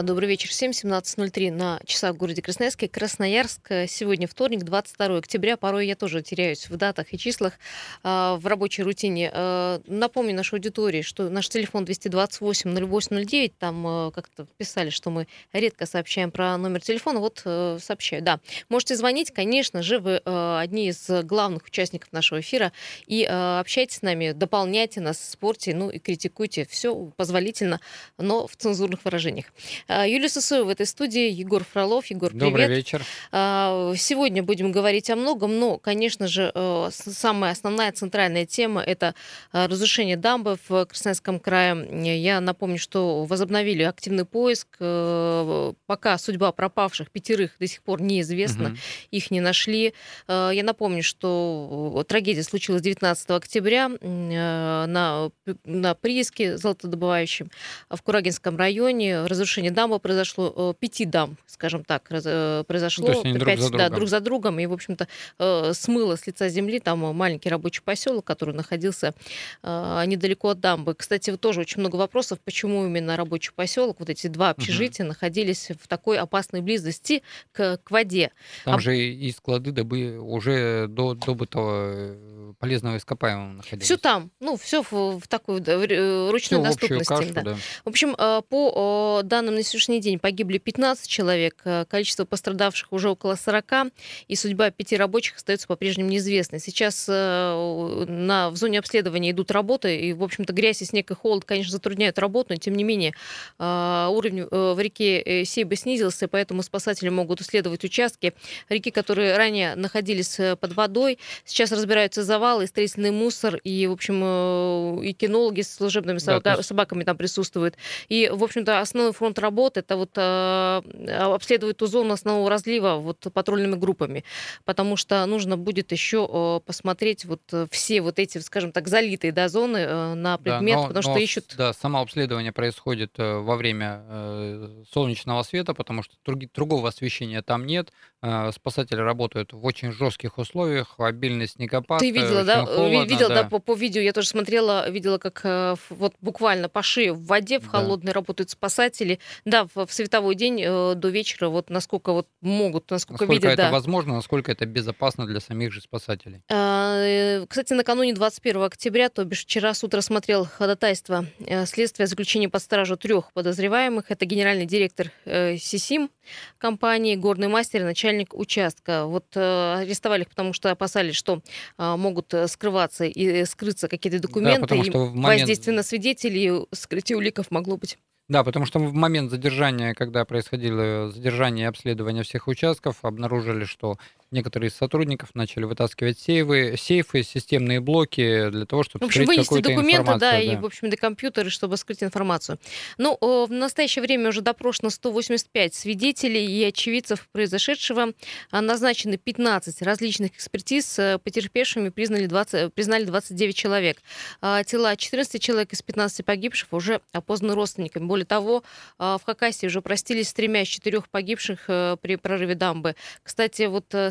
А, добрый вечер. 7.17.03 на часах в городе Красноярске. Красноярск. Сегодня вторник, 22 октября. Порой я тоже теряюсь в датах и числах э, в рабочей рутине. Э, напомню нашей аудитории, что наш телефон 228-08-09. Там э, как-то писали, что мы редко сообщаем про номер телефона. Вот э, сообщаю. Да. Можете звонить. Конечно же, вы э, одни из главных участников нашего эфира. И э, общайтесь с нами, дополняйте нас, спорьте, ну и критикуйте. Все позволительно, но в цензурных выражениях. А, Юлия Сысоева в этой студии, Егор Фролов. Егор, привет. Добрый вечер. А, сегодня будем говорить о многом, но, конечно же, э, самая основная центральная тема – это э, разрушение дамбы в Красноярском крае. Я напомню, что возобновили активный поиск. Э, пока судьба пропавших пятерых до сих пор неизвестна, угу. их не нашли. Я напомню, что трагедия случилась 19 октября на, на прииске золотодобывающем в Курагинском районе. Разрушение дамбы произошло, э, пяти дам, скажем так, э, произошло. То есть они пять, друг за другом. Да, друг за другом. И, в общем-то, э, смыло с лица земли там маленький рабочий поселок, который находился недалеко от дамбы. Кстати, тоже очень много вопросов, почему именно рабочий поселок, вот эти два общежития, угу. находились в такой опасной близости к, к воде. Там а... же и склады добы уже до добытого полезного ископаемого находились. Все там, ну, все в, в такой в ручной все доступности. В, кашу, да. Да. в общем, по данным на сегодняшний день погибли 15 человек, э, количество пострадавших уже около 40, и судьба пяти рабочих остается по-прежнему неизвестной. Сейчас э, на, в зоне обследования идут работы, и, в общем-то, грязь и снег и холод, конечно, затрудняют работу, но, тем не менее, э, уровень в реке Сейбы снизился, поэтому спасатели могут исследовать участки реки, которые ранее находились под водой. Сейчас разбираются завалы, строительный мусор, и, в общем, и кинологи с служебными да, собаками там присутствуют. И, в общем-то, основной фронт работы это вот э, обследовать ту зону основного разлива вот патрульными группами, потому что нужно будет еще э, посмотреть вот все вот эти, скажем так, залитые да, зоны э, на предмет, да, но, потому но, что ищут... Да, само обследование происходит э, во время э, солнечного света, потому что друг, другого освещения там нет. Э, спасатели работают в очень жестких условиях, обильный снегопад. Ты видела, да? Холодно, видела, да, да по, по видео, я тоже смотрела, видела, как э, вот буквально по шее в воде, в холодной да. работают спасатели. Да, в, световой день э, до вечера, вот насколько вот могут, насколько, насколько видят. это да. возможно, насколько это безопасно для самих же спасателей. А, э, кстати, накануне 21 октября, то бишь вчера суд рассмотрел ходатайство э, следствия заключения под стражу трех подозреваемых. Это генеральный директор СИСИМ компании, горный мастер и начальник участка. Вот арестовали их, потому что опасались, что э, могут скрываться и скрыться какие-то документы, да, и момент... воздействие на свидетелей, скрытие уликов могло быть. Да, потому что в момент задержания, когда происходило задержание и обследование всех участков, обнаружили, что некоторые из сотрудников начали вытаскивать сейвы, сейфы, системные блоки для того, чтобы в общем, скрыть какую-то документы, информацию. Да, да, и, в общем, до компьютеры, чтобы скрыть информацию. Ну, в настоящее время уже допрошено 185 свидетелей и очевидцев произошедшего. А, назначены 15 различных экспертиз. Э, потерпевшими признали 20, признали 29 человек. А, тела 14 человек из 15 погибших уже опознаны родственниками. Более того, а, в Хакасии уже простились с тремя из четырех погибших э, при прорыве дамбы. Кстати, вот э,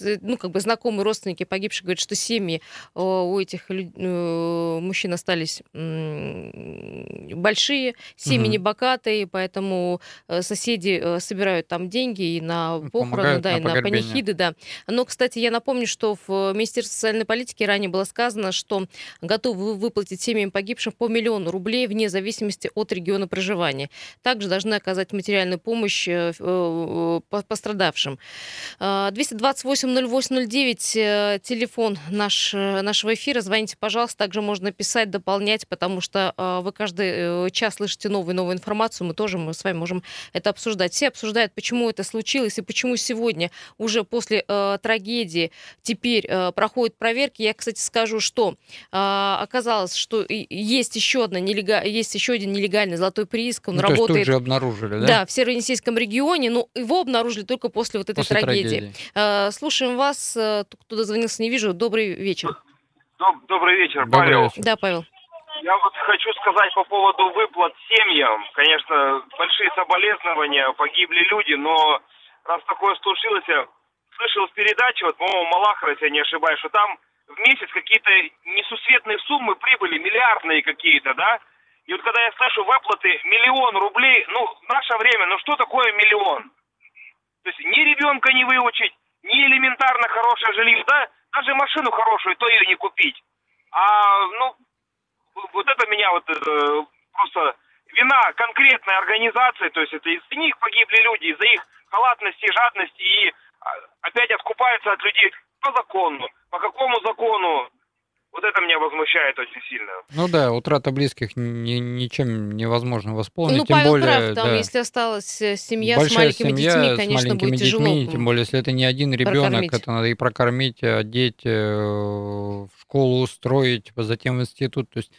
Э, ну, как бы знакомые родственники погибших говорят, что семьи э, у этих э, мужчин остались большие, семьи угу. небогатые, поэтому соседи собирают там деньги и на похороны, да, на и на панихиды, да. Но, кстати, я напомню, что в Министерстве социальной политики ранее было сказано, что готовы выплатить семьям погибших по миллиону рублей вне зависимости от региона проживания. Также должны оказать материальную помощь пострадавшим. 228 0809, э, телефон наш, э, нашего эфира. Звоните, пожалуйста. Также можно писать, дополнять, потому что э, вы каждый час слышите новую новую информацию. Мы тоже мы с вами можем это обсуждать. Все обсуждают, почему это случилось и почему сегодня, уже после э, трагедии, теперь э, проходят проверки. Я, кстати, скажу, что э, оказалось, что есть еще, одна нелега... есть еще один нелегальный золотой прииск. Он ну, работает... То есть тут же обнаружили, да? Да, в Северо-Енисейском регионе, но его обнаружили только после вот этой после трагедии. трагедии. Слушай, слушаем вас. Э, кто дозвонился, не вижу. Добрый вечер. Добрый вечер, Добрый Павел. Вечер. Да, Павел. Я вот хочу сказать по поводу выплат семьям. Конечно, большие соболезнования, погибли люди, но раз такое случилось, я слышал в передаче, вот, по-моему, Малахова, если я не ошибаюсь, что там в месяц какие-то несусветные суммы прибыли, миллиардные какие-то, да? И вот когда я слышу выплаты миллион рублей, ну, в наше время, ну что такое миллион? То есть ни ребенка не выучить, ни элементарно хорошее жилье, да, даже машину хорошую, то ее не купить. А, ну, вот это меня вот э, просто вина конкретной организации, то есть это из-за них погибли люди, из-за их халатности, жадности и а, опять откупаются от людей по закону. По какому закону? Вот это меня возмущает очень сильно. Ну да, утрата близких ни, ничем невозможно восполнить. Ну, тем Павел более, прав, там, да, если осталась э, семья большая с маленькими семья детьми, с конечно, маленькими будет тяжело. детьми, тем более, если это не один ребенок, прокормить. это надо и прокормить, одеть, э, в школу устроить, затем в институт. То есть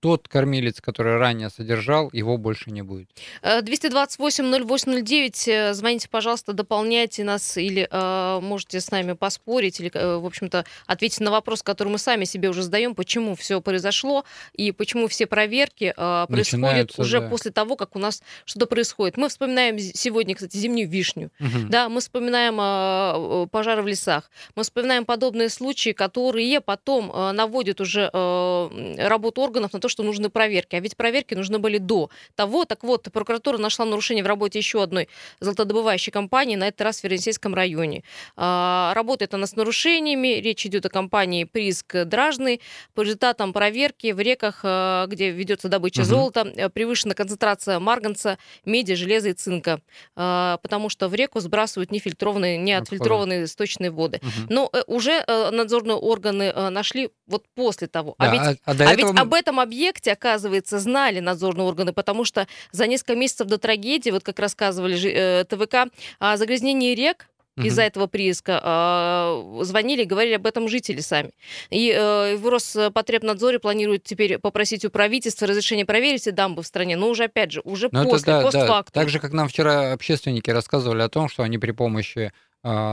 тот кормилец, который ранее содержал, его больше не будет. Э, 228-0809, э, звоните, пожалуйста, дополняйте нас или э, можете с нами поспорить, или, э, в общем-то, ответить на вопрос, который мы сами себе уже задаем, почему все произошло и почему все проверки э, происходят уже да. после того, как у нас что-то происходит. Мы вспоминаем сегодня, кстати, зимнюю вишню. Мгм. Да, мы вспоминаем э, э, пожары в лесах, мы вспоминаем подобные случаи, которые потом э, наводят уже э, работу органов на то, что нужны проверки. А ведь проверки нужны были до того. Так вот, прокуратура нашла нарушение в работе еще одной золотодобывающей компании, на этот раз в Веренсейском районе. А, Работает она с нарушениями. Речь идет о компании «Приск Дражный». По результатам проверки в реках, э, где ведется добыча Мгм. золота, э, превышена концентрация марганца, меди, железа и цинка. А, Потому что в реку сбрасывают нефильтрованные, неотфильтрованные сточные воды. Мгм. Но э, уже э, надзорные органы нашли вот после того. А Да, ведь а- а а этого ведь об этом объекте, оказывается, знали надзорные органы, потому что за несколько месяцев до трагедии, вот как рассказывали э, ТВК, о загрязнении рек из-за этого прииска э, звонили и говорили об этом жители сами. И э, в Роспотребнадзоре планируют теперь попросить у правительства разрешение проверить эти дамбы в стране, но уже, опять же, уже Ну, это после, да, да. постфактум. Так же, как нам вчера общественники рассказывали о том, что они при помощи а,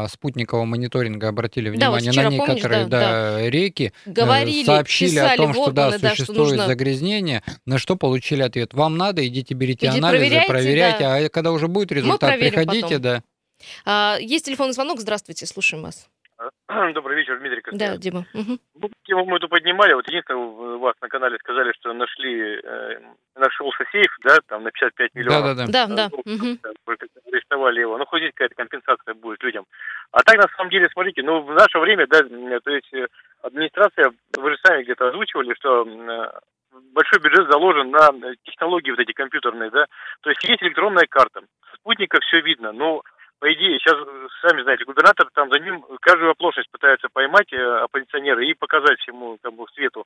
спутникового мониторинга обратили Да, вот внимание вчера, на помнишь, некоторые да, да, реки, э, Говорили, сообщили писали о том, что да, органы, да, что существует нужно- загрязнение, на что получили ответ. Вам надо, идите берите Иди анализы, проверяйте, проверяйте, да. а когда уже будет результат, приходите, потом. да. А, есть телефонный звонок, здравствуйте, слушаем вас. Добрый вечер, Дмитрий Костян. Да, Дима. Ну, Тему мы эту поднимали, вот единственное, у вас на канале сказали, что нашли, э, нашелся сейф, да, там на 55 миллионов. Да, да. Ну, мгм. да, вы как-то арестовали его. Ну, хоть здесь какая-то компенсация будет людям. А так, на самом деле, смотрите, ну, в наше время, да, м, то есть э, администрация, вы же сами где-то озвучивали, что э, большой бюджет заложен на э, технологии вот эти компьютерные, да. То есть есть электронная карта. С спутника все видно. Ну, по идее, сейчас, сами знаете, губернатор там за ним каждую оплошность пытается поймать э, оппозиционеры и показать всему как бы, свету.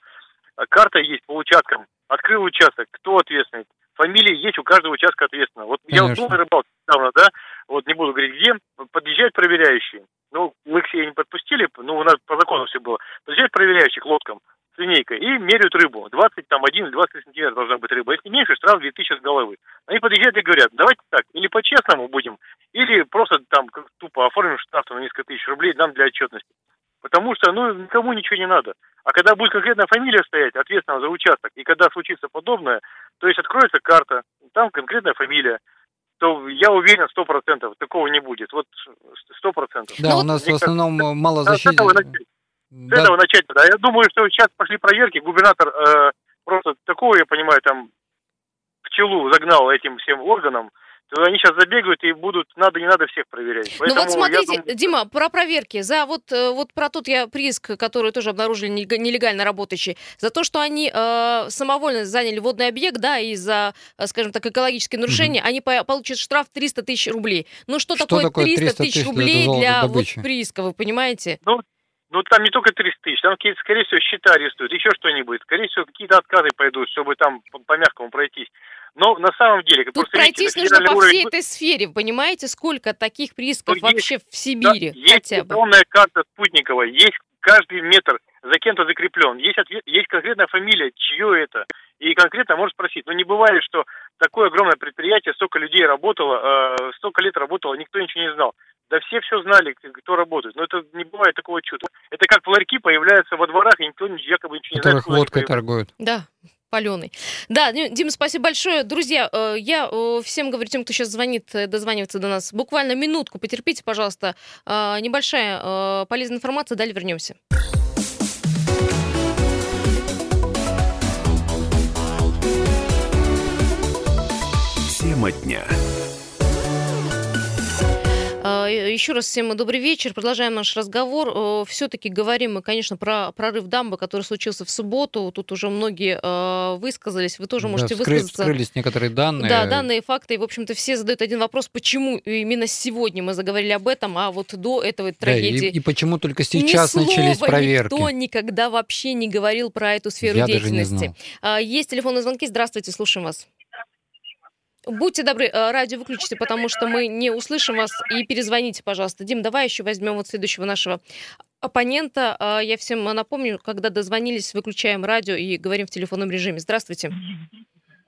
А Карта есть по участкам. Открыл участок, кто ответственный. Фамилии есть у каждого участка ответственного. Вот я Конечно. был на рыбалке недавно, да, вот не буду говорить где, подъезжают проверяющие. Ну, мы к себе не подпустили, ну, у нас по закону все было. Подъезжают проверяющие к лодкам с линейкой и меряют рыбу. 20, там, 1 или 20 сантиметров должна быть рыба. Если меньше, штраф 2000 с головы. Они подъезжают и говорят, давайте так, или по-честному будем, или просто там как тупо оформим штраф на несколько тысяч рублей нам для отчетности. Потому что, ну, никому ничего не надо. А когда будет конкретная фамилия стоять, ответственного за участок, и когда случится подобное, то есть откроется карта, там конкретная фамилия, то я уверен, сто процентов такого не будет. Вот сто процентов. Да, Ну у нас в кажется, основном мало Надо с Да, этого начать надо. Я думаю, что сейчас пошли проверки, губернатор э, просто такого, я понимаю, там пчелу загнал этим всем органам, то они сейчас забегают и будут, надо, не надо всех проверять. Ну Поэтому вот я смотрите, думаю, Дима, про проверки. За вот, э, вот про тот я приск, который тоже обнаружили нелегально работающий, за то, что они э, самовольно заняли водный объект, да, и за, э, скажем так, экологические нарушения, они по- получат штраф 300 тысяч рублей. Ну что, Что такое такое 300 300 тысяч тысяч для рублей для вот прииска, вы понимаете? ну там не только 300 тысяч, там, какие-то, скорее всего, счета арестуют, еще что-нибудь. Скорее всего, какие-то отказы пойдут, чтобы там по- по-мягкому пройтись. Но на самом деле, Тут просто видите, пройтись на нужно по уровень всей этой сфере, понимаете, сколько таких приисков Ну, есть- вообще в Да, Сибири есть хотя бы? электронная карта спутниковая, есть каждый метр за кем-то закреплен, есть, ответ, есть конкретная фамилия, чье это, и конкретно может спросить. Но не бывает, что такое огромное предприятие, столько людей работало, э, столько лет работало, никто ничего не знал. Да все все знали, кто работает. Но это не бывает такого чуда. Это как ларьки появляются во дворах, и никто якобы ничего не знает. которых водкой торгуют. Да, паленый. Да, Дим, спасибо большое. Друзья, э, я э, всем говорю, тем, кто сейчас звонит, э, дозванивается до нас, буквально минутку, потерпите, пожалуйста. Небольшая полезная информация, далее вернемся. Тема дня. А, Еще раз всем добрый вечер. Продолжаем наш разговор. Все-таки говорим мы, конечно, про прорыв дамбы, который случился в субботу. Тут уже многие э, высказались. Вы тоже Да, можете вскры- высказаться. Вскрылись некоторые данные. Да, данные факты. И, в общем-то, все задают один вопрос, почему именно сегодня мы заговорили об этом, а вот до этого Да, и, трагедии и почему только сейчас Ни начались слова проверки? Никто никогда вообще не говорил про эту сферу Я даже не деятельности. знал. А, Есть телефонные звонки. Здравствуйте, слушаем вас. Будьте добры, э, радио выключите, потому что мы не услышим вас. И перезвоните, пожалуйста. Дим, давай еще возьмем вот следующего нашего оппонента. А, Я всем напомню, когда дозвонились, выключаем радио и говорим в телефонном режиме. Здравствуйте.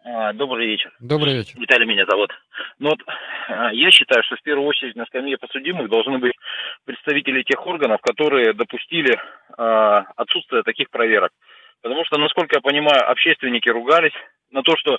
А, Добрый вечер. Добрый вечер. Виталий меня зовут. Ну вот, а, я считаю, что в первую очередь на скамье подсудимых должны быть представители тех органов, которые допустили а, отсутствие таких проверок. Потому что, насколько я понимаю, общественники ругались на то, что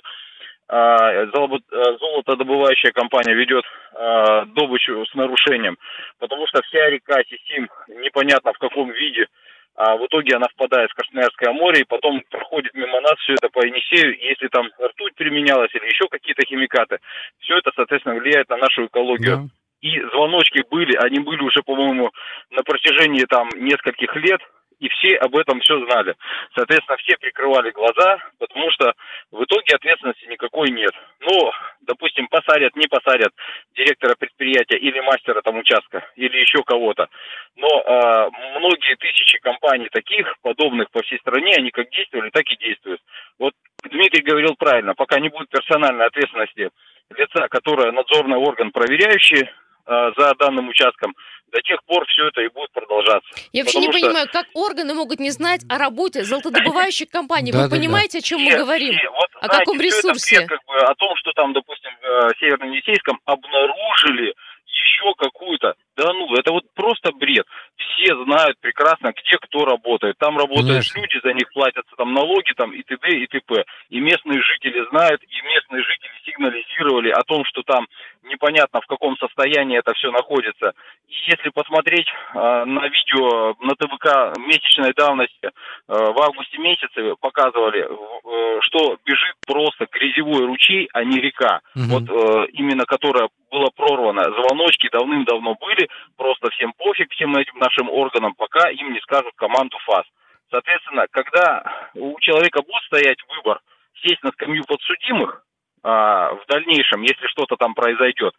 золотодобывающая компания ведет а, добычу с нарушением. Потому что вся река Сисим непонятно в каком виде а в итоге она впадает в Красноярское море, и потом проходит мимо нас все это по Енисею, и если там ртуть применялась или еще какие-то химикаты, все это, соответственно, влияет на нашу экологию. Да. И звоночки были, они были уже, по-моему, на протяжении там нескольких лет, и все об этом все знали. Соответственно, все прикрывали глаза, потому что в итоге ответственности никакой нет. Ну, допустим, посадят, не посадят директора предприятия или мастера там участка, или еще кого-то. Но а, многие тысячи компаний таких, подобных по всей стране, они как действовали, так и действуют. Вот Дмитрий говорил правильно, пока не будет персональной ответственности лица, которое надзорный орган проверяющий за данным участком, до тех пор все это и будет продолжаться. Я вообще не что- понимаю, как органы могут не знать о работе золотодобывающих компаний. Вы понимаете, о чем мы говорим? все. Вот, О знаете, каком это ресурсе? бред, как бы, о том, что там, допустим, в э, Северно-Енисейском обнаружили еще какую-то. Да ну, это вот просто бред. Все знают прекрасно, где кто работает. Там работают Конечно. люди, за них платятся там налоги там и т.д. и т.п. И местные жители знают, и местные жители сигнализировали о том, что там непонятно в каком состоянии это все находится. И если посмотреть э, на видео на ТВК месячной давности, э, в августе месяце показывали, э, что бежит просто грязевой ручей, а не река. Мгм. Вот э, именно которая была прорвана. Звоночки давным-давно были, просто всем пофиг всем этим нашим органам, пока им не скажут команду ФАС. Соответственно, когда у человека будет стоять выбор сесть на скамью подсудимых а, в дальнейшем, если что-то там произойдет,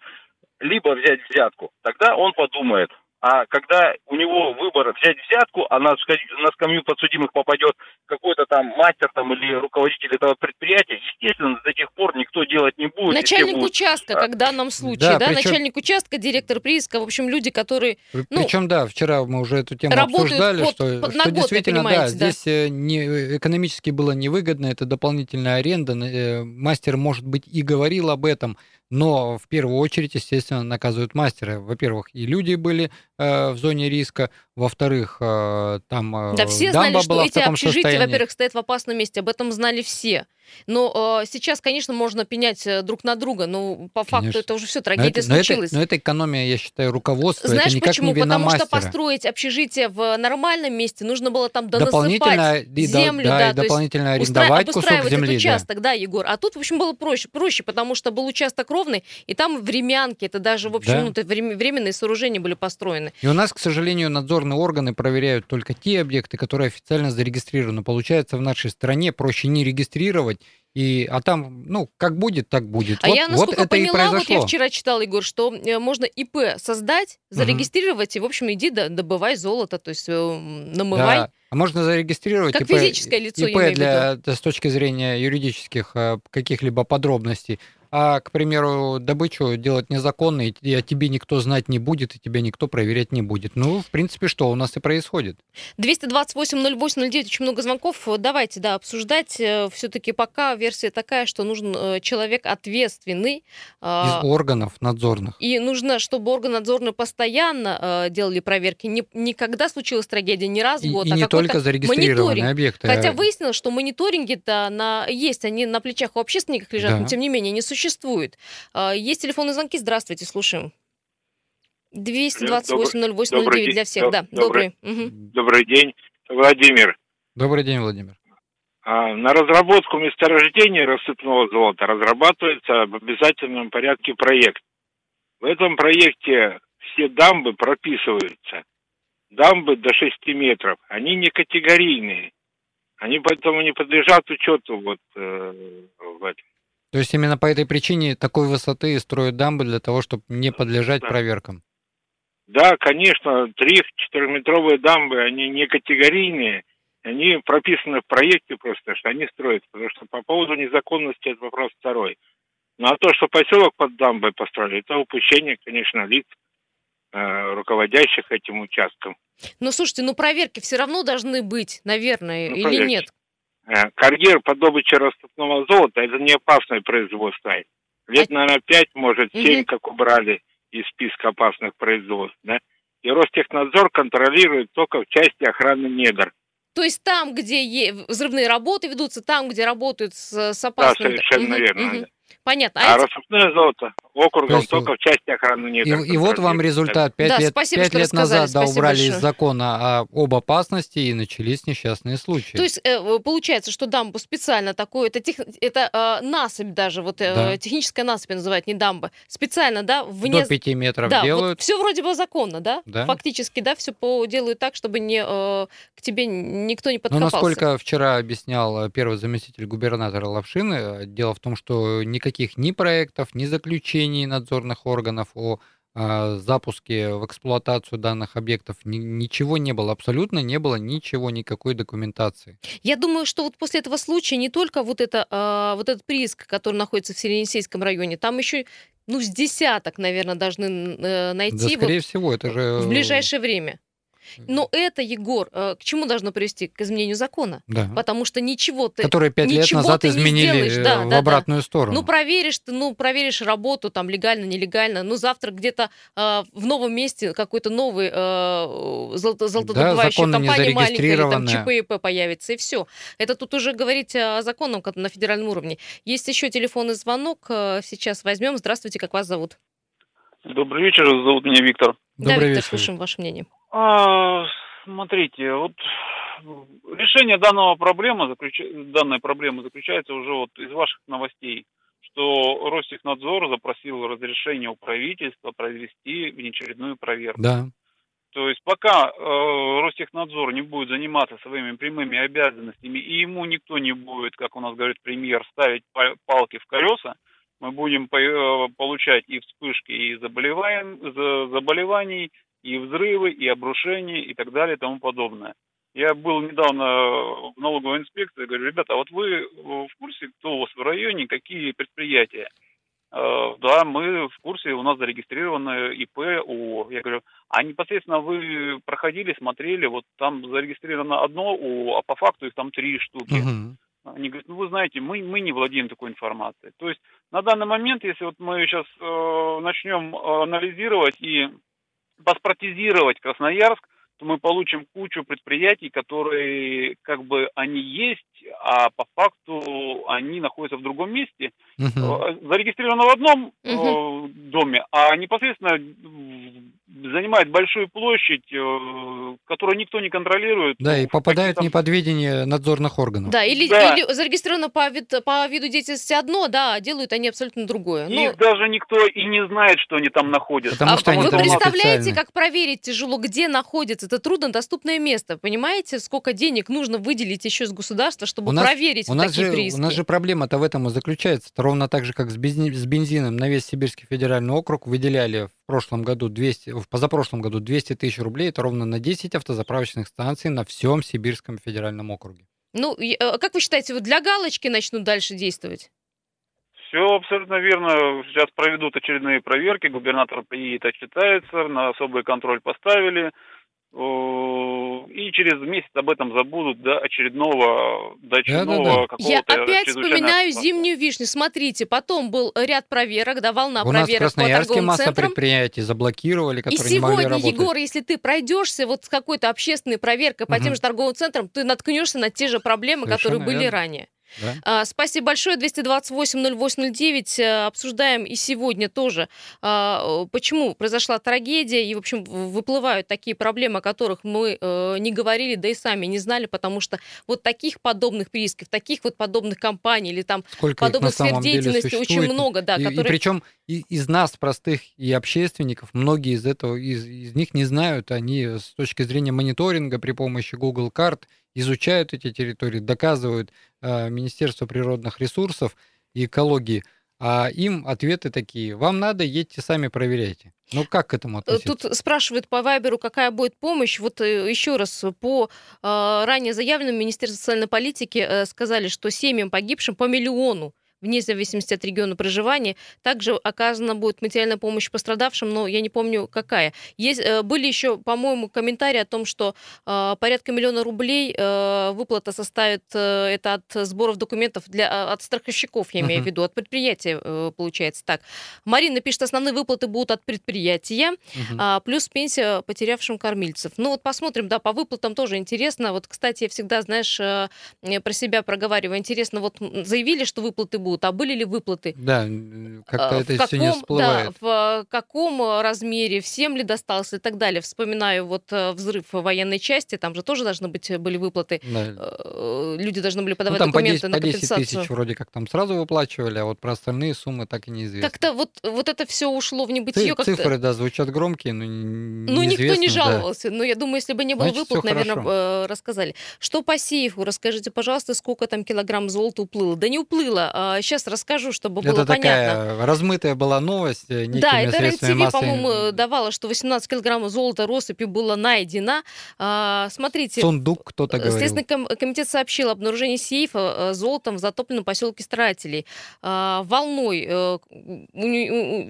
либо взять взятку, тогда он подумает. А когда у него выбор взять взятку, а на, на скамью подсудимых попадет какой-то там мастер там, или руководитель этого предприятия, естественно, до тех пор никто делать не будет. Начальник будут- участка, а, как в данном случае, Да, да, причем- начальник участка, директор прииска, в общем, люди, которые ну, Причем, да, вчера мы уже эту тему обсуждали, под- что, под- что на год, действительно, да, да. здесь э, не, экономически было невыгодно, это дополнительная аренда. э, Мастер, может быть, и говорил об этом, но в первую очередь, естественно, наказывают мастера. Во-первых, и люди были э, в зоне риска, во-вторых, э, там э, Да, все знали, что эти общежития, состоянии. во-первых, стоят в опасном месте. Об этом знали все. Но э, сейчас, конечно, можно пенять э, друг на друга, но по факту Конечно. это уже все, Но трагедия это, но это- случилась. но это экономия, я считаю, руководства. Знаешь это никак почему? не вина Потому что мастера. построить общежитие в нормальном месте нужно было там дополнительно, донасыпать и да- землю, да, да, и есть дополнительно устра- арендовать кусок обустраивать земли. этот да. участок, да. Егор. А тут, в общем, было проще, проще, потому что был участок ровный, и там времянки, это даже, в общем, Да. ну, это врем- временные сооружения были построены. И у нас, к сожалению, надзорные органы проверяют только те объекты, которые официально зарегистрированы. Получается, в нашей стране проще не регистрировать, и, а там, ну, как будет, так будет. А вот, я, вот насколько это и поняла, вот я вчера читала, Егор, что э, можно ИП создать, зарегистрировать, и, в общем, иди да, добывай золото, то есть э, намывай. Да. А можно зарегистрировать Как ИП, физическое лицо, ИП для, с точки зрения юридических э, каких-либо подробностей. А, к примеру, добычу делать незаконно, и о тебе никто знать не будет, и тебя никто проверять не будет. Ну, в принципе, что у нас и происходит. 228-08-09, очень много звонков. Давайте, да, обсуждать. Все-таки пока версия такая, что нужен э, человек ответственный. Из а, органов надзорных. И нужно, чтобы органы надзорные постоянно э, делали проверки. Не, не когда случилась трагедия, не раз в год, и а не только зарегистрированные мониторинг. объекты. Хотя а- выяснилось, что мониторинги-то на... есть, они на плечах у общественников лежат, Да. но тем не менее не существует. А, Есть телефонные звонки, здравствуйте, слушаем. 228-08-09 Добрый для всех, да, Добрый- добрый. Добрый день, Владимир. Добрый день, Владимир. А, На разработку месторождения рассыпного золота разрабатывается в обязательном порядке проект. В этом проекте все дамбы прописываются. Дамбы до 6 метров. Они не категорийные. Они поэтому не подлежат учету вот э, в этом. То есть именно по этой причине такой высоты и строят дамбы для того, чтобы не подлежать Да. проверкам. Да, конечно, 3-4-метровые дамбы, они не категорийные, они прописаны в проекте просто, что они строятся, потому что по поводу незаконности это вопрос второй. Ну а то, что поселок под дамбой построили, это упущение, конечно, лиц, э, руководящих этим участком. Ну, слушайте, ну проверки все равно должны быть, наверное, Ну, или проверки. нет? Э, Карьер по добыче рассыпного золота – это не опасное производство. Лет, наверное, пять, может, семь, как убрали из списка опасных производств, да? И Ростехнадзор контролирует только в части охраны недр. То есть там, где взрывные работы ведутся, там, где работают с, с Да, опасным... совершенно верно. да. Понятно. А А рассыпное золото округом То есть только в части охраны И, недр. и вот вам результат. Пять Да, лет, спасибо, пять что лет рассказали, назад да, убрали из большое. закона о- об опасности и начались несчастные случаи. То есть э, э, получается, что дамбу специально такую, это, тех- это э, насыпь даже, вот э, Да. техническая насыпь называют, не дамба, специально, да, вне... До пяти метров да, делают. все вроде бы законно, да? Да. Фактически, да, все делают так, чтобы не, э, к тебе никто не Но подкопался. насколько вчера объяснял э, первый заместитель губернатора Лавшины, э, дело в том, что никаких ни проектов, ни заключений надзорных органов о э, запуске в эксплуатацию данных объектов ни- ничего не было, абсолютно не было ничего, никакой документации. Я думаю, что вот после этого случая не только вот, это, а, вот этот прииск, который находится в Сиренесейском районе, там еще, ну, с десяток, наверное, должны э, Да, найти скорее вот всего, это же... в ближайшее время. Но это, Егор, э, к чему должно привести? К изменению закона. Да. Потому что ничего ты... Которые пять лет назад изменили сделаешь, э, да, в да, да. обратную сторону. Ну, проверишь ты, ну, проверишь работу там легально, нелегально. Ну, завтра где-то э, в новом месте какой-то новый э, золото- золотодобывающая не компания маленькая или там зарегистрированная. ЧП ИП появится, и все. Это тут уже говорить о законном на федеральном уровне. Есть еще телефонный звонок, э, сейчас возьмем. Здравствуйте, как вас зовут? Добрый вечер, зовут меня Виктор. да, Добрый Виктор, вечер. слушаем ваше мнение. А, смотрите, вот решение данного проблемы, заключ- данной проблемы заключается уже вот из ваших новостей, что Ростехнадзор запросил разрешение у правительства провести внеочередную проверку. Да. То есть пока э, Ростехнадзор не будет заниматься своими прямыми обязанностями, и ему никто не будет, как у нас говорит премьер, ставить па- палки в колеса, мы будем э, получать и вспышки и заболеваний, и взрывы, и обрушения, и так далее, и тому подобное. Я был недавно в налоговой инспекции, говорю, ребята, а вот вы э, в курсе, кто у вас в районе, какие предприятия? Э, Да, мы в курсе, у нас зарегистрировано ИП, ООО. Я говорю, а непосредственно вы проходили, смотрели, вот там зарегистрировано одно ООО, а по факту их там три штуки. Мгм. Они говорят, ну вы знаете, мы, мы не владеем такой информацией. То есть на данный момент, если вот мы сейчас э, начнем э, анализировать и паспортизировать Красноярск, то мы получим кучу предприятий, которые как бы они есть, а по факту они находятся в другом месте, Мгм. э, зарегистрированы в одном Мгм. доме, а непосредственно занимает большую площадь, э, которую никто не контролирует. Да, и В попадают в какие-то- неподведение надзорных органов. Да, или, Да. или зарегистрировано по, вид- по виду деятельности одно, да, а делают они абсолютно другое. Ну, Их даже никто и не знает, что они там находятся. Потому а что они вы там представляете, как проверить тяжело, где находится это труднодоступное место? Понимаете, сколько денег нужно выделить еще из государства, чтобы У нас- проверить У нас, такие же, прииски? у нас же проблема-то в этом и заключается. Это ровно так же, как с, бензи- с бензином на весь Сибирский федеральный округ выделяли в прошлом году 200, в позапрошлом году 200 тысяч рублей. Это ровно на 10 автозаправочных станций на всем Сибирском федеральном округе. Ну, э, как вы считаете, вот для галочки начнут дальше действовать? Все абсолютно верно. Сейчас проведут очередные проверки. Губернатор приедет, отчитается, на особый контроль поставили. О, И через месяц об этом забудут до очередного, до очередного Да-да-да. какого-то Я опять вспоминаю обстоятельства. зимнюю вишню. Смотрите, потом был ряд проверок, да, волна У нас в проверок по Красноярске торговым масса центрам. предприятий заблокировали, И которые не могли сегодня, работать. Егор, если ты пройдешься вот с какой-то общественной проверкой по Мгм. тем же торговым центрам, ты наткнешься на те же проблемы, которые Совершенно были верно. ранее. Да? А, Спасибо большое. 228-08-09. Э, Обсуждаем и сегодня тоже, а, э, почему произошла трагедия, и, в общем, выплывают такие проблемы, о которых мы э, не говорили, да и сами не знали, потому что вот таких подобных приисков, таких вот подобных компаний или там Сколько подобных сфер деятельности очень много, да, и, которые... причем из нас, простых и общественников, многие из этого, из, из них не знают, они с точки зрения мониторинга при помощи Google карт изучают эти территории, доказывают э, Министерство природных ресурсов и экологии, а им ответы такие, вам надо, едьте сами проверяйте. Ну как к этому Э, относиться? Тут спрашивают по Вайберу, какая будет помощь. Вот э, еще раз, по э, ранее заявленному Министерству социальной политики э, сказали, что семьям погибшим по миллиону вне зависимости от региона проживания. Также оказана будет материальная помощь пострадавшим, но я не помню, какая. Есть, э, были еще, по-моему, комментарии о том, что э, порядка миллиона рублей э, выплата составит э, это от сборов документов для, а, от страховщиков, я имею в Мгм. виду, от предприятия, э, получается так. Марина пишет, основные выплаты будут от предприятия. А, плюс пенсия потерявшим кормильцев. Ну вот посмотрим, да, по выплатам тоже интересно. Вот, кстати, я всегда, знаешь, э, про себя проговариваю. Интересно, вот заявили, что выплаты будут, а были ли выплаты? Да, как-то А, это в все не каком, всплывает. да, в э, каком э, размере, всем ли достался и так далее. Вспоминаю вот взрыв военной части, там же тоже должны быть э, были выплаты. Да. Э, Люди должны были Ну, подавать там по документы 10, на по 10 тысяч компенсацию. вроде как там сразу выплачивали, а вот про остальные суммы так и неизвестно. Как-то вот, вот это все ушло в небытие. как-то- Цифры, да, звучат громкие, но Ну, никто не неизвестно, да. жаловался. Но я думаю, если бы не было Значит, выплат, наверное, хорошо. э, рассказали. Что по сейфу? Расскажите, пожалуйста, сколько там килограмм золота уплыло? Да не уплыло. Сейчас расскажу, чтобы было Это понятно. такая размытая была новость э, Да, это РЕН-ТВ, по-моему, давала, что 18 килограммов золота россыпью было найдено. А, смотрите, Сундук кто-то говорил. Следственный ком- комитет сообщил об обнаружении сейфа э, золотом в затопленном поселке Старателей. А, Волной э,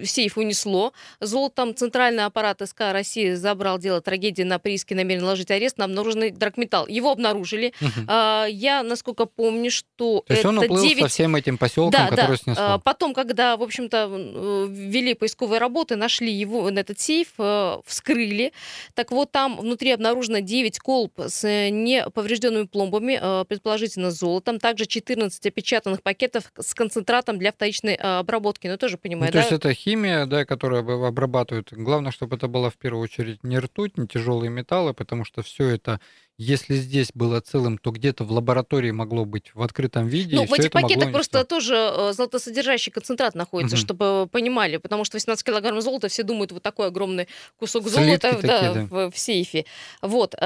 сейф унесло. Золотом центральный аппарат СК России забрал дело трагедии на прииске, намерен наложить арест на обнаруженный драгметалл. Его обнаружили. А, Я, насколько помню, что То есть это он уплыл 9 со всем этим поселком, да, который да. снесло. А, Потом, когда, в общем-то, ввели поисковые работы, нашли его, на этот сейф, э, вскрыли. Так вот, там внутри обнаружено 9 колб с неповрежденными пломбами, э, предположительно золотом. Также 14 опечатанных пакетов с концентратом для вторичной э, обработки. Ну, тоже Ну, понимаю, то да? есть это химия, да, которую об- обрабатывают. Главное, чтобы это было в первую очередь не ртуть, не тяжелые металлы, потому что все это, если здесь было целым, то где-то в лаборатории могло быть в открытом виде. Ну, в этих могло пакетах просто тоже э, золотосодержащий концентрат находится, Мгм. чтобы понимали, потому что 18 килограмм золота, все думают, вот такой огромный кусок Слитки золота да, такие, да. В, в сейфе. Вот. э,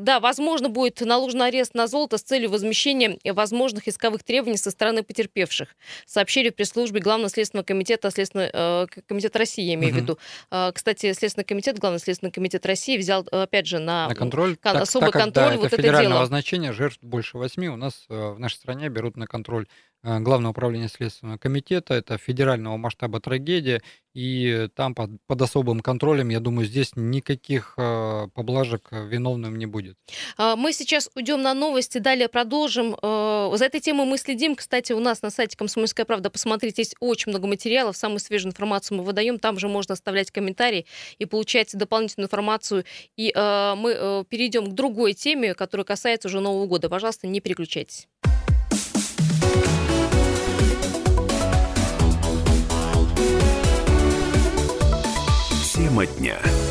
Да, возможно, будет наложен арест на золото с целью возмещения возможных исковых требований со стороны потерпевших. Сообщили в пресс-службе Главного следственного комитета, Следственного, э, к- комитет России, я имею в Мгм. виду. Кстати, Следственный комитет, Главный следственный комитет России взял, опять же, на... на контроль. кон- особый так как, да, контроль это вот это федерального дело. значения, жертв больше восьми. У нас э, в нашей стране берут на контроль э, Главное управление Следственного комитета. Это федерального масштаба трагедия. И там под, под особым контролем, я думаю, здесь никаких э, поблажек э, виновным не будет. А, Мы сейчас уйдем на новости, далее продолжим. За этой темой мы следим. Кстати, у нас на сайте «Комсомольская правда», посмотрите, есть очень много материалов. Самую свежую информацию мы выдаем. Там же можно оставлять комментарии и получать дополнительную информацию. И э, мы э, перейдем к другой теме, которая касается уже Нового года. Пожалуйста, не переключайтесь. Тема дня.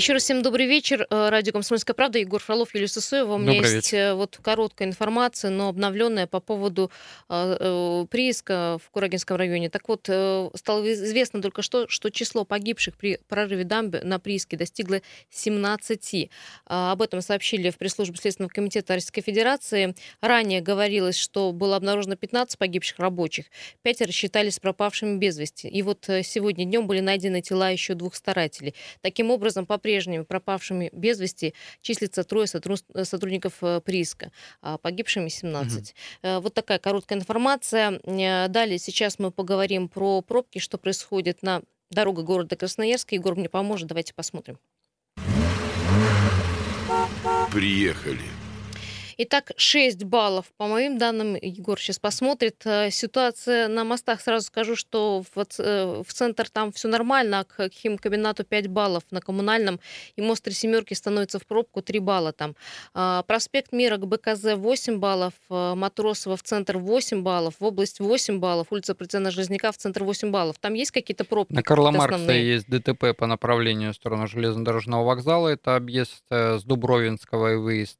Еще раз всем добрый вечер. Э, Радио «Комсомольская правда». Егор Фролов, Юлия Сысоева. У меня Добрый есть э, вот короткая информация, но обновленная по поводу э, прииска в Курагинском районе. Так вот, стало известно только что, что число погибших при прорыве дамбы на прииске достигло 17. А, Об этом сообщили в пресс-службе Следственного комитета Российской Федерации. Ранее говорилось, что было обнаружено 15 погибших рабочих. Пятеро считались пропавшими без вести. И вот сегодня днем были найдены тела еще двух старателей. Таким образом, по-прежнему пропавшими без вести числится трое сотру- сотрудников э, прииска, а погибшими 17. Э, Вот такая короткая информация. Э, Далее сейчас мы поговорим про пробки, что происходит на дорогах города Красноярска. Егор мне поможет, давайте посмотрим. Приехали. Итак, 6 баллов. По моим данным, Егор сейчас посмотрит. Э, ситуация на мостах, сразу скажу, что в, э, в центр там все нормально, а к химкомбинату 5 баллов. На коммунальном и мост Три Семерки становится в пробку 3 балла там. А, проспект Мира к БКЗ 8 баллов, э, Матросова в центр 8 баллов, в область 8 баллов, улица Президента Железняка в центр 8 баллов. Там есть какие-то пробки? На Карла Маркса есть ДТП по направлению в сторону железнодорожного вокзала. Это объезд с Дубровинского и выезд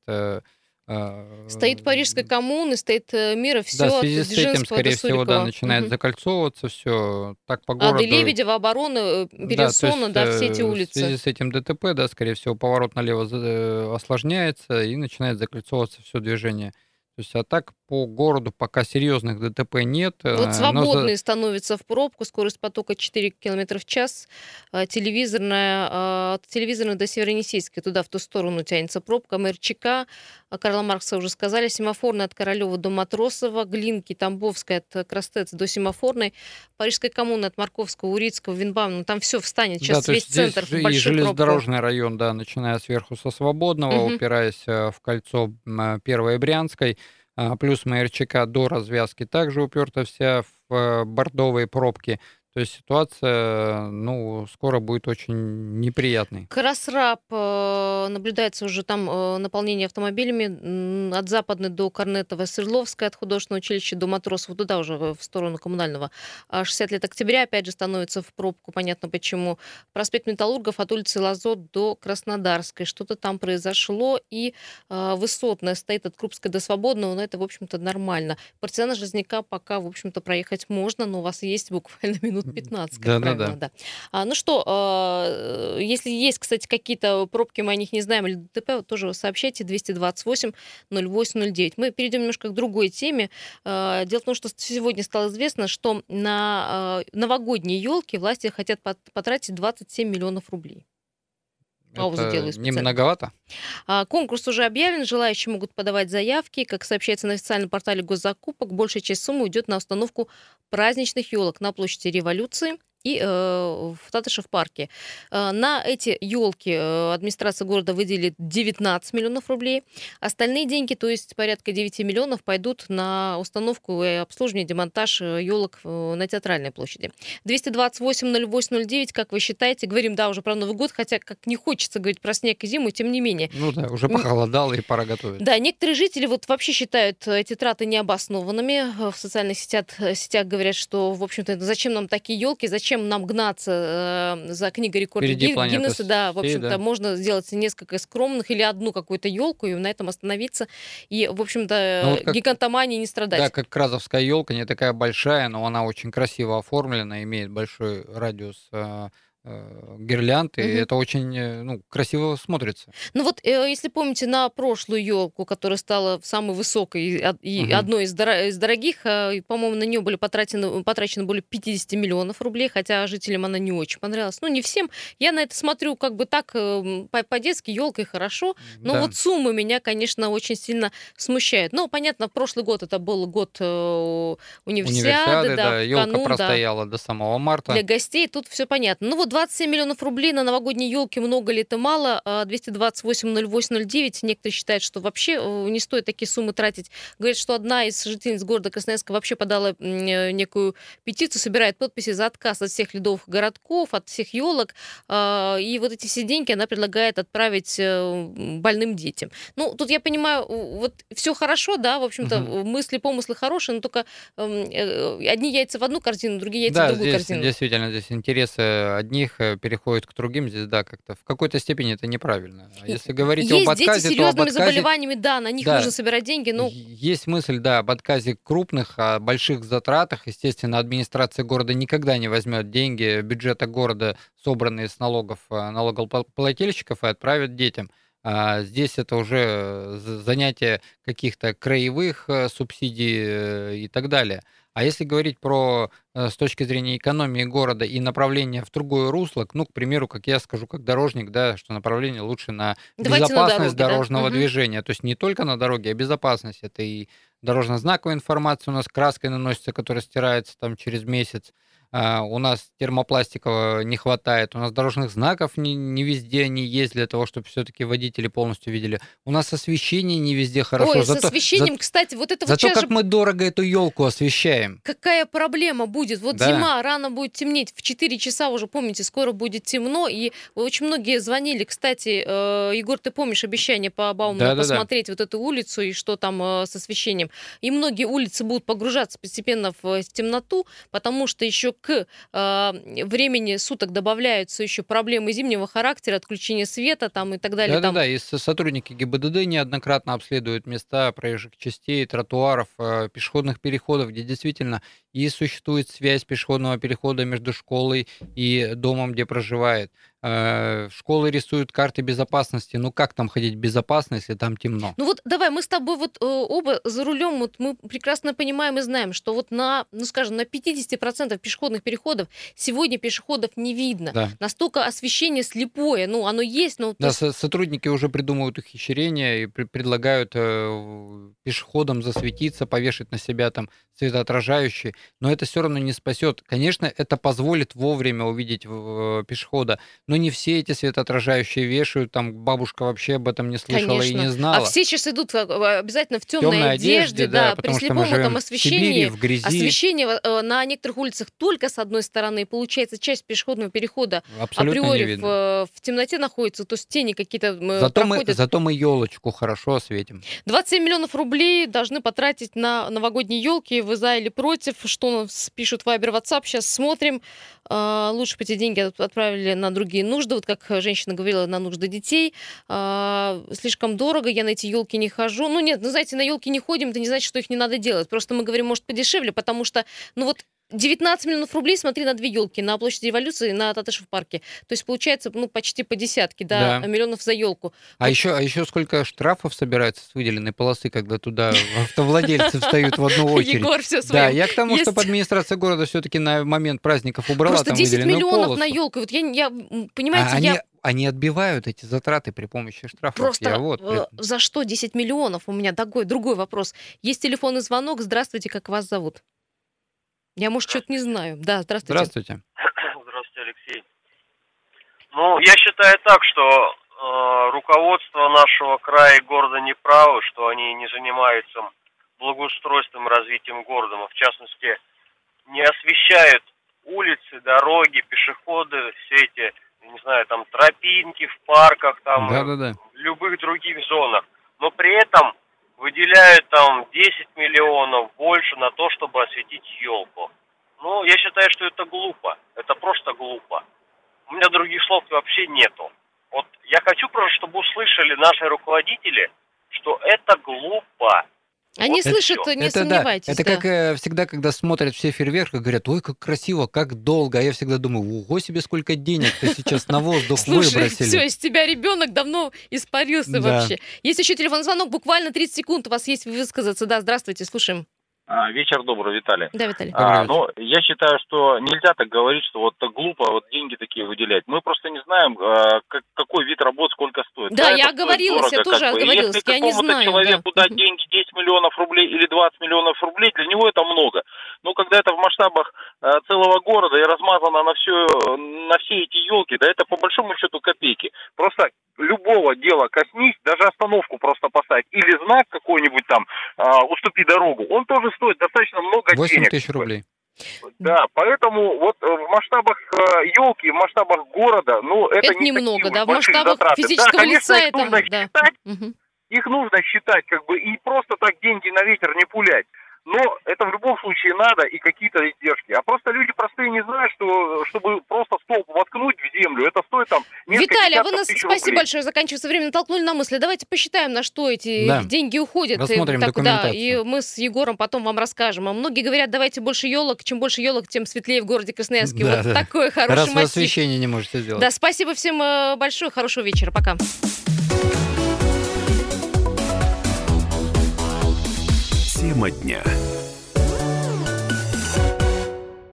стоит Парижская коммуна, стоит э, мира, все. Да, в связи с этим, скорее всего, да, начинает угу. закольцовываться все так по городу. Ады Лебедева, оборона, Пересона, да, да, все эти улицы. Э, в связи с этим ДТП, да, скорее всего, поворот налево э, осложняется и начинает закольцовываться все движение. То есть, а так по городу пока серьезных ДТП нет. Вот свободные за... становятся в пробку, скорость потока 4 км в час, а, телевизорная, а, от телевизорной до Северонесейской, туда в ту сторону тянется пробка, МРЧК, а, Карла Маркса уже сказали, семафорная от Королева до Матросова, Глинки, Тамбовская от Крастец до семафорной, Парижская коммуна от Марковского, Урицкого, Винбам, ну, там все встанет, сейчас да, весь центр в и железнодорожный пробку. район, да, начиная сверху со Свободного, угу. упираясь в кольцо Первой Брянской, а, плюс МРЧК до развязки также уперта вся в э, бордовые пробки. То есть ситуация, ну, скоро будет очень неприятной. Красраб э, наблюдается уже там э, наполнение автомобилями от Западной до Корнетова, Свердловская, от художественного училища до Матросова, туда уже в сторону коммунального. 60 а лет октября опять же становится в пробку, понятно почему. Проспект Металлургов от улицы Лазот до Краснодарской. Что-то там произошло, и э, высотная стоит от Крупской до Свободного, но это, в общем-то, нормально. Партизана Железняка пока, в общем-то, проехать можно, но у вас есть буквально минут минут 15, как да, правило. Да, да. Да. А, ну что, а, если есть, кстати, какие-то пробки, мы о них не знаем, или ДТП, тоже сообщайте 228 0809. Мы перейдем немножко к другой теме. А, дело в том, что сегодня стало известно, что на а, новогодние елки власти хотят потратить 27 миллионов рублей. Паузу Это делаю специально. Не многовато? А, конкурс уже объявлен, желающие могут подавать заявки. Как сообщается на официальном портале госзакупок, большая часть суммы уйдет на установку праздничных елок на площади Революции и э, в Татышев парке. Э, на эти елки э, администрация города выделит 19 миллионов рублей. Остальные деньги, то есть порядка 9 миллионов, пойдут на установку и обслуживание, демонтаж елок на Театральной площади. 228-08-09, как вы считаете? Говорим, да, уже про Новый год, хотя как не хочется говорить про снег и зиму, тем не менее. Ну да, уже похолодало и пора готовить. Да, некоторые жители вот вообще считают эти траты необоснованными. В социальных сетях, сетях говорят, что, в общем-то, зачем нам такие елки, зачем зачем нам гнаться э, за книгой рекордов Гиннесса? Да, в общем-то, да. можно сделать несколько скромных или одну какую-то елку и на этом остановиться. И, в общем-то, ну, вот как, гигантомании не страдать. Да, как кразовская елка, не такая большая, но она очень красиво оформлена, имеет большой радиус э, Э, гирлянд, и угу. это очень э, ну, красиво смотрится. Ну вот, э, если помните, на прошлую елку, которая стала самой высокой и угу. одной из, дор- из дорогих, по-моему, на нее были потрачены, потрачено более 50 миллионов рублей, хотя жителям она не очень понравилась. Ну, не всем. Я на это смотрю как бы так, по-детски, елкой хорошо, но да. вот суммы меня, конечно, очень сильно смущают. Ну, понятно, прошлый год это был год универсиады, универсиады да, да елка простояла да. до самого марта. Для гостей тут все понятно. Ну вот 27 миллионов рублей на новогодние елки много ли это мало? 228-08-09. А Некоторые считают, что вообще э, не стоит такие суммы тратить. Говорят, что одна из жительниц города Красноярска вообще подала э, некую петицию, собирает подписи за отказ от всех ледовых городков, от всех елок. А, и вот эти все деньги она предлагает отправить э, больным детям. Ну, тут я понимаю, вот все хорошо, да, в общем-то, угу. мысли, помыслы хорошие, но только эм, одни яйца в одну корзину, другие яйца да, в другую здесь, корзину. действительно, здесь интересы одни одних э, переходит к другим, здесь, да, как-то в какой-то степени это неправильно. А если говорить есть об отказе, дети с серьезными отказе... заболеваниями, да, на них да, нужно собирать деньги, но... Есть мысль, да, об отказе крупных, о больших затратах. Естественно, администрация города никогда не возьмет деньги бюджета города, собранные с налогов э, налогоплательщиков, и отправит детям. А здесь это уже занятие каких-то краевых э, субсидий и так далее. А если говорить про э, с точки зрения экономии города и направления в другое русло, ну, к примеру, как я скажу, как дорожник, да, что направление лучше на Давайте безопасность на дороге, дорожного да? движения. То есть не только на дороге, а безопасность. Это и дорожно-знаковая информация у нас краской наносится, которая стирается там через месяц. А, у нас термопластика не хватает, у нас дорожных знаков не, не везде они есть для того, чтобы все-таки водители полностью видели. У нас освещение не везде хорошо. Ой, зато, с освещением, за, кстати, вот это зато вот как же... мы дорого эту елку освещаем. Какая проблема будет? Вот Да. зима, рано будет темнеть, в 4 часа уже, помните, скоро будет темно, и очень многие звонили, кстати, э, Егор, ты помнишь обещание по Бауману Да-да-да. посмотреть вот эту улицу и что там э, с освещением. И многие улицы будут погружаться постепенно в темноту, потому что еще к э, времени суток добавляются еще проблемы зимнего характера, отключение света там и так далее. там. Да-да-да, и со- сотрудники ГИБДД неоднократно обследуют места проезжих частей, тротуаров, э, пешеходных переходов, где действительно и существует связь пешеходного перехода между школой и домом, где проживает. Э, Школы рисуют карты безопасности. Ну как там ходить безопасно, если там темно? Ну вот давай, мы с тобой вот э, оба за рулем, вот мы прекрасно понимаем и знаем, что вот на, ну скажем, на 50% пешеходных переходов сегодня пешеходов не видно. Да. Настолько освещение слепое, ну оно есть, но... Да, есть- со- сотрудники уже придумывают ухищрения и пре- предлагают э, пешеходам засветиться, повешать на себя там светоотражающие, но это все равно не спасет. Конечно, это позволит вовремя увидеть э, пешехода, но не все эти светоотражающие вешают, там бабушка вообще об этом не слышала и Конечно. не знала. А все сейчас идут э, обязательно в темной, Темной одежде, да, при потому что слепом мы живем этом в Сибири, освещении. в грязи. Освещение э, на некоторых улицах только с одной стороны, и получается часть пешеходного перехода Абсолютно априори в, э, в темноте находится, то есть тени какие-то э, Зато мы, проходят. зато мы елочку хорошо осветим. 27 миллионов рублей должны потратить на новогодние елки. Вы за или против? Что пишут Вайбер, WhatsApp? Сейчас смотрим. А, Лучше бы эти деньги от- отправили на другие нужды. Вот как женщина говорила, на нужды детей. А, Слишком дорого, я на эти елки не хожу. Ну нет, ну знаете, на елки не ходим, это не значит, что их не надо делать. Просто мы говорим, может, подешевле, потому что, ну вот 19 миллионов рублей, смотри, на две елки, на площади революции, на Татышев парке. То есть получается, ну, почти по десятке, да, Да. миллионов за елку. А еще, а еще сколько штрафов собирается с выделенной полосы, когда туда автовладельцы встают в одну очередь? Егор все Да, я к тому, чтобы администрация города все-таки на момент праздников убрала Просто там 10 выделенную миллионов на елку. Вот я, я А понимаете, они, я они отбивают эти затраты при помощи штрафов. просто Я вот э, за что 10 миллионов? У меня такой другой вопрос. Есть телефонный звонок. Здравствуйте, как вас зовут? Я, может, что-то не знаю. Да, здравствуйте. Здравствуйте. Здравствуйте, Алексей. Ну, я считаю так, что э, руководство нашего края и города не правы, что они не занимаются благоустройством и развитием города, в частности не освещают улицы, дороги, пешеходы, все эти, не знаю, там тропинки в парках, там Да-да-да. в любых других зонах. Но при этом выделяют там 10 миллионов больше на то, чтобы осветить елку. Ну, я считаю, что это глупо. Это просто глупо. У меня других слов вообще нету. Вот я хочу просто, чтобы услышали наши руководители, что это глупо. Они Вот слышат, не это сомневайтесь. да. Это да. как э, всегда, когда смотрят все фейерверк и говорят, ой, как красиво, как долго. А я всегда думаю, ого себе, сколько денег-то сейчас на воздух Слушай, выбросили. все, из тебя ребенок давно испарился Да. вообще. Есть еще телефонный звонок, буквально 30 секунд у вас есть высказаться. Да, здравствуйте, слушаем. А, вечер добрый, Виталий. Да, Виталий. А, Добрый ну, я считаю, что нельзя так говорить, что вот так глупо вот деньги такие выделять. Мы просто не знаем, а, как- какой вид работ сколько стоит. Да, это я оговорилась, я дорого, тоже как бы. Оговорилась, Если я не знаю, человеку да. дать деньги 10 миллионов рублей или 20 миллионов рублей, для него это много. Но когда это в масштабах а, целого города и размазано на все, на все эти елки, да это по большому счету копейки. Просто любого дела коснись, даже остановку просто поставить или знак какой-нибудь там, а, уступи дорогу, он тоже стоит достаточно много 8 денег. тысяч рублей. Да, поэтому вот э, в масштабах елки, в масштабах города, ну это, Это не немного, такие да, в масштабах затраты. физического да, конечно, лица их это, нужно да. считать, Мгм. их нужно считать, как бы, и просто так деньги на ветер не пулять. Но это в любом случае надо и какие-то издержки. А просто люди простые не знают, что чтобы просто столб воткнуть в землю, это стоит там несколько Виталий, а вы нас, спасибо рублей. большое, заканчивается время, натолкнули на мысли. Давайте посчитаем, на что эти Да. деньги уходят. И Рассмотрим так, да, документацию. и мы с Егором потом вам расскажем. А многие говорят, давайте больше елок. Чем больше елок, тем светлее в городе Красноярске. Да, вот да. такой хороший Раз вы мотив. освещение не можете сделать. Да, спасибо всем э, большое, хорошего вечера, пока. Тема дня.